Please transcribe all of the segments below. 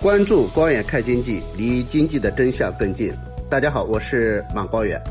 关注光远看经济，离经济的真相更近。大家好，我是马光远。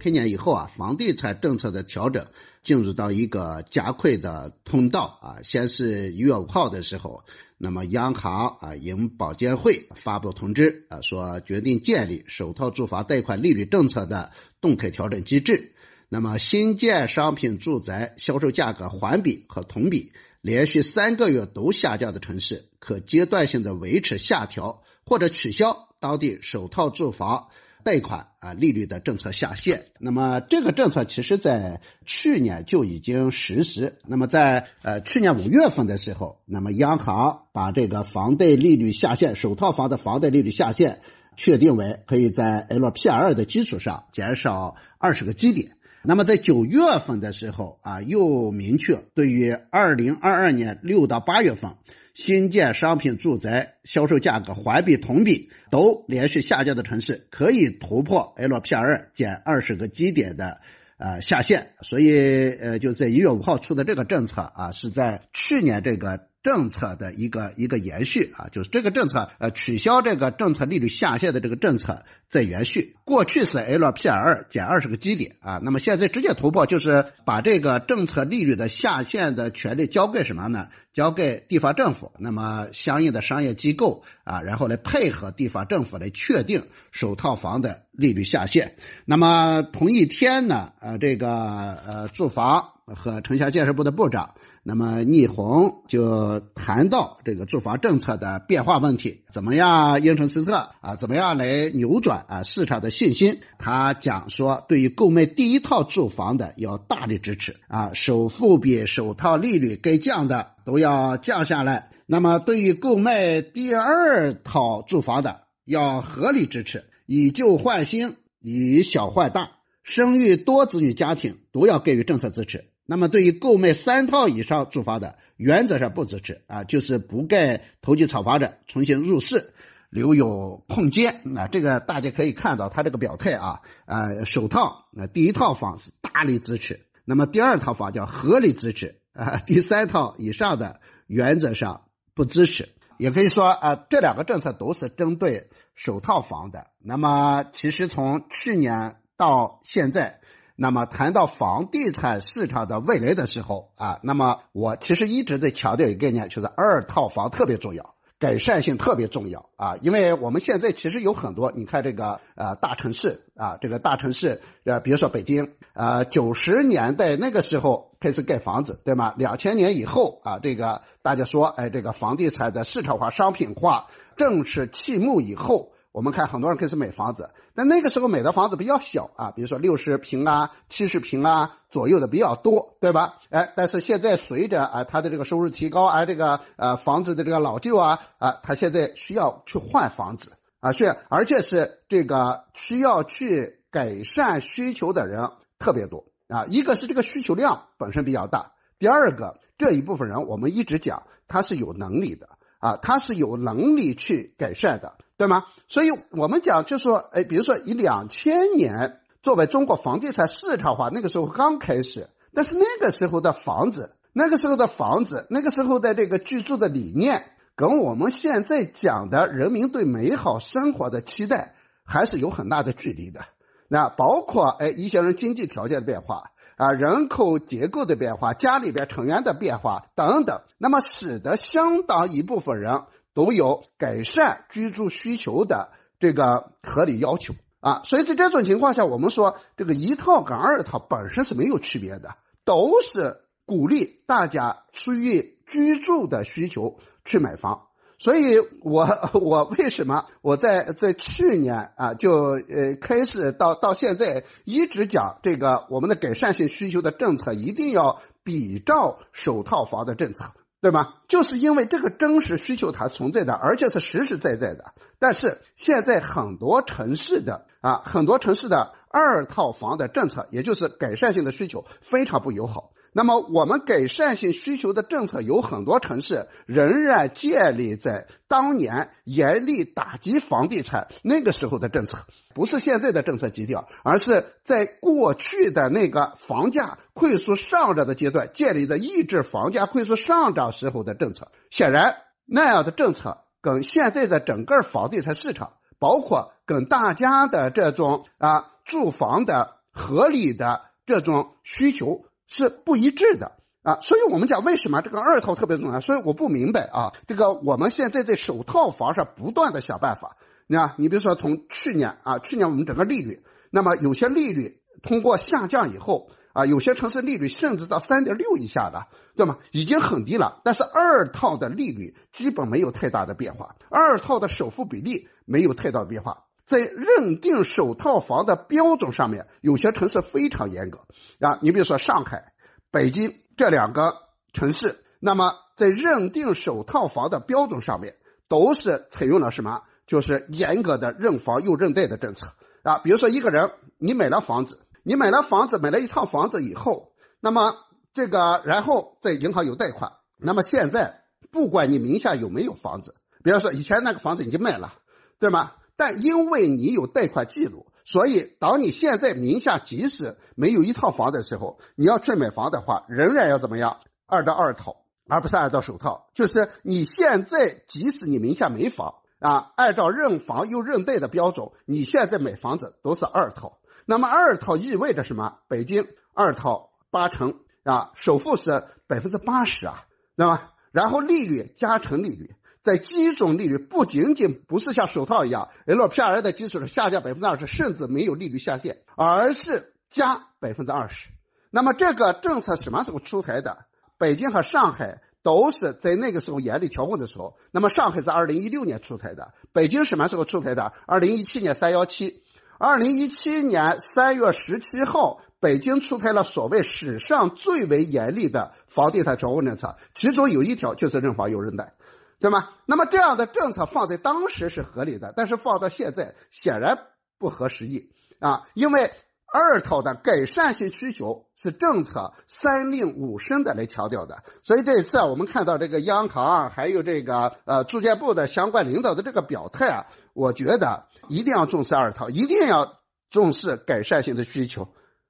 开年以后啊，房地产政策的调整进入到一个加快的通道啊。先是一月五号的时候，那么央行啊，银保监会发布通知啊，说决定建立首套住房贷款利率政策的动态调整机制。那么新建商品住宅销售价格环比和同比连续三个月都下降的城市，可阶段性的维持下调或者取消当地首套住房。贷款啊利率的政策下限，那么这个政策其实在去年就已经实施。那么在呃去年五月份的时候，那么央行把这个房贷利率下限，首套房的房贷利率下限确定为可以在 LPR 的基础上减少二十个基点。那么在九月份的时候啊，又明确对于二零二二年六到八月份。新建商品住宅销售价格环比、同比都连续下降的城市，可以突破 LPR 减二十个基点的呃下限。所以呃，就在一月五号出的这个政策啊，是在去年这个。政策的一个一个延续啊，就是这个政策呃取消这个政策利率下限的这个政策在延续。过去是 LPR 减二十个基点啊，那么现在直接突破，就是把这个政策利率的下限的权利交给什么呢？交给地方政府，那么相应的商业机构啊，然后来配合地方政府来确定首套房的利率下限。那么同一天呢，呃，这个呃住房和城乡建设部的部长。那么倪虹就谈到这个住房政策的变化问题，怎么样因城施策啊？怎么样来扭转啊市场的信心？他讲说，对于购买第一套住房的要大力支持啊，首付比首套利率该降的都要降下来。那么对于购买第二套住房的要合理支持，以旧换新，以小换大，生育多子女家庭都要给予政策支持。那么，对于购买三套以上住房的，原则上不支持啊，就是不给投机炒房者重新入市留有空间。那这个大家可以看到他这个表态啊，呃，首套那第一套房是大力支持，那么第二套房叫合理支持啊，第三套以上的原则上不支持。也可以说啊，这两个政策都是针对首套房的。那么，其实从去年到现在。那么谈到房地产市场的未来的时候啊，那么我其实一直在强调一个概念，就是二套房特别重要，改善性特别重要啊，因为我们现在其实有很多，你看这个呃大城市啊，这个大城市呃，比如说北京，呃九十年代那个时候开始盖房子，对吗？两千年以后啊，这个大家说，哎，这个房地产的市场化、商品化正式启幕以后。我们看很多人开始买房子，但那个时候买的房子比较小啊，比如说六十平啊、七十平啊左右的比较多，对吧？哎，但是现在随着啊他的这个收入提高，而这个呃房子的这个老旧啊啊，他现在需要去换房子啊，是而且是这个需要去改善需求的人特别多啊。一个是这个需求量本身比较大，第二个这一部分人我们一直讲他是有能力的啊，他是有能力去改善的。对吗？所以我们讲，就说，哎，比如说以两千年作为中国房地产市场化那个时候刚开始，但是那个时候的房子，那个时候的房子，那个时候的这个居住的理念，跟我们现在讲的人民对美好生活的期待，还是有很大的距离的。那包括哎一些人经济条件的变化啊，人口结构的变化，家里边成员的变化等等，那么使得相当一部分人。都有改善居住需求的这个合理要求啊，所以在这种情况下，我们说这个一套跟二套本身是没有区别的，都是鼓励大家出于居住的需求去买房。所以，我我为什么我在在去年啊就呃开始到到现在一直讲这个我们的改善性需求的政策一定要比照首套房的政策。对吗？就是因为这个真实需求它存在的，而且是实实在在的。但是现在很多城市的啊，很多城市的二套房的政策，也就是改善性的需求非常不友好。那么，我们改善性需求的政策有很多城市仍然建立在当年严厉打击房地产那个时候的政策，不是现在的政策基调，而是在过去的那个房价快速上涨的阶段建立的抑制房价快速上涨时候的政策。显然，那样的政策跟现在的整个房地产市场，包括跟大家的这种啊住房的合理的这种需求是不一致的啊。所以我们讲为什么这个二套特别重要？所以我不明白啊，这个我们现在在首套房上不断的想办法。你看，你比如说从去年啊，去年我们整个利率，那么有些利率通过下降以后啊，有些城市利率甚至到三点六以下的，对吗？已经很低了。但是二套的利率基本没有太大的变化，二套的首付比例没有太大的变化，在认定首套房的标准上面，有些城市非常严格啊。你比如说上海、北京这两个城市，那么在认定首套房的标准上面，都是采用了什么？就是严格的认房又认贷的政策啊，比如说一个人你买了房子，你买了房子买了一套房子以后，那么这个然后在银行有贷款，那么现在不管你名下有没有房子，比方说以前那个房子已经卖了，对吗？但因为你有贷款记录，所以当你现在名下即使没有一套房的时候，你要去买房的话，仍然要怎么样？二到二套，而不是二到首套，就是你现在即使你名下没房。啊，按照认房又认贷的标准，你现在买房子都是二套。那么二套意味着什么？北京二套八成啊，首付是百分之八十啊，对吧？然后利率加成利率，在基准利率不仅仅不是像首套一样 LPR 的基础上下降百分之二十，甚至没有利率下限，而是加百分之二十。那么这个政策什么时候出台的？北京和上海。都是在那个时候严厉调控的时候。那么上海是二零一六年出台的，北京什么时候出台的？二零一七年三幺七，二零一七年三月十七号，北京出台了所谓史上最为严厉的房地产调控政策，其中有一条就是认房有认贷，对吗？那么这样的政策放在当时是合理的，但是放到现在显然不合时宜啊，因为。二套的改善性需求是政策三令五申的来强调的，所以这一次啊，我们看到这个央行还有这个呃住建部的相关领导的这个表态啊，我觉得一定要重视二套，一定要重视改善性的需求。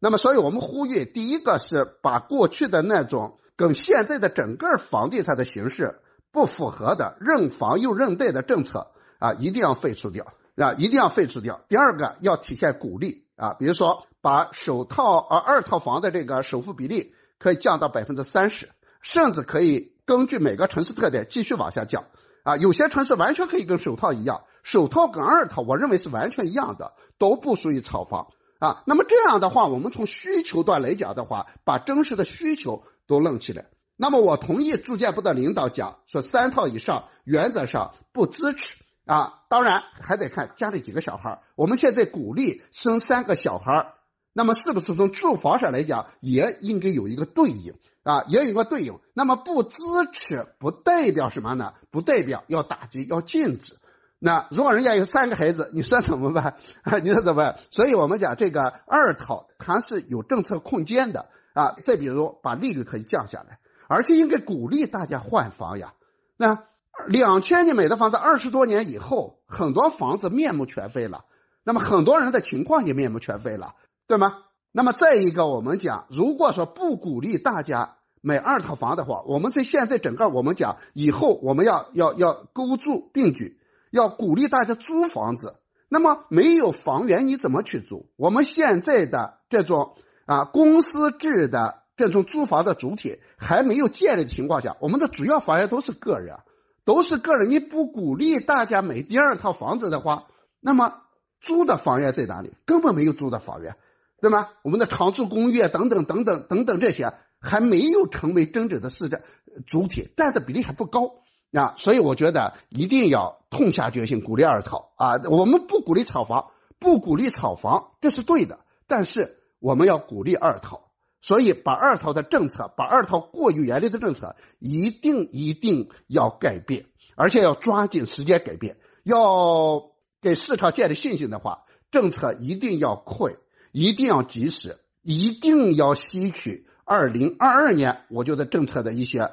那么，所以我们呼吁，第一个是把过去的那种跟现在的整个房地产的形式不符合的认房又认贷的政策啊，一定要废除掉啊，一定要废除掉。第二个要体现鼓励。啊，比如说把首套呃二套房的这个首付比例可以降到百分之三十，甚至可以根据每个城市特点继续往下降。啊，有些城市完全可以跟首套一样，首套跟二套我认为是完全一样的，都不属于炒房。啊，那么这样的话，我们从需求端来讲的话，把真实的需求都弄起来。那么我同意住建部的领导讲说，三套以上原则上不支持。啊，当然还得看家里几个小孩我们现在鼓励生三个小孩那么是不是从住房上来讲也应该有一个对应啊？也有个对应。那么不支持不代表什么呢？不代表要打击要禁止。那如果人家有三个孩子，你说怎么办？你说怎么办？所以我们讲这个二套它是有政策空间的啊。再比如把利率可以降下来，而且应该鼓励大家换房呀。那。两千年买的房子，二十多年以后，很多房子面目全非了。那么很多人的情况也面目全非了，对吗？那么再一个，我们讲，如果说不鼓励大家买二套房的话，我们在现在整个我们讲以后我们要要要勾住并举，要鼓励大家租房子。那么没有房源你怎么去租？我们现在的这种啊公司制的这种租房的主体还没有建立的情况下，我们的主要房源都是个人。都是个人，你不鼓励大家买第二套房子的话，那么租的房源在哪里？根本没有租的房源，对吗？我们的长租公寓等等等等等等这些还没有成为真正的市政主体，占的比例还不高啊。所以我觉得一定要痛下决心鼓励二套啊！我们不鼓励炒房，不鼓励炒房，这是对的，但是我们要鼓励二套。所以，把二套的政策，把二套过于严厉的政策，一定一定要改变，而且要抓紧时间改变。要给市场建立信心的话，政策一定要快，一定要及时，一定要吸取二零二二年我觉得政策的一些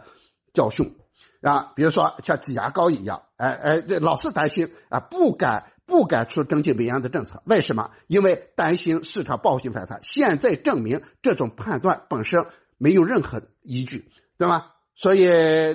教训啊，比如说像挤牙膏一样，哎哎，老是担心啊，不敢。不敢出征进北洋的政策，为什么？因为担心市场报复性反弹。现在证明这种判断本身没有任何依据，对吗？所以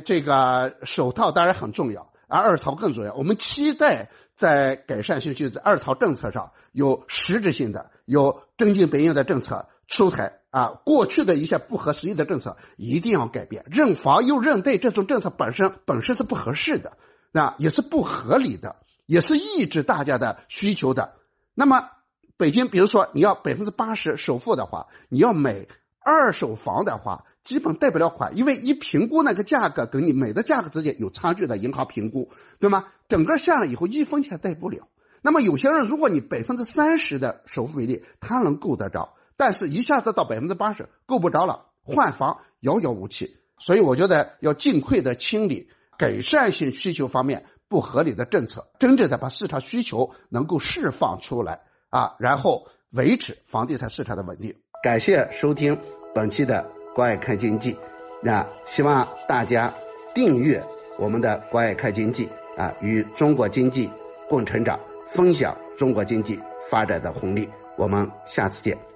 这个首套当然很重要，而二套更重要。我们期待在改善性需求二套政策上有实质性的、有真金白银的政策出台啊。过去的一些不合时宜的政策一定要改变，认房又认贷这种政策本身本身是不合适的，那也是不合理的，也是抑制大家的需求的。那么北京，比如说你要百分之八十首付的话，你要买二手房的话。基本贷不了款，因为一评估那个价格跟你买的价格之间有差距的银行评估，对吗？整个下来以后一分钱贷不了。那么有些人，如果你百分之三十的首付比例，他能够得着，但是一下子到百分之八十够不着了，换房遥遥无期。所以我觉得要尽快的清理改善性需求方面不合理的政策，真正的把市场需求能够释放出来啊，然后维持房地产市场的稳定。感谢收听本期的。关爱看经济，那希望大家订阅我们的关爱看经济啊，与中国经济共成长，分享中国经济发展的红利。我们下次见。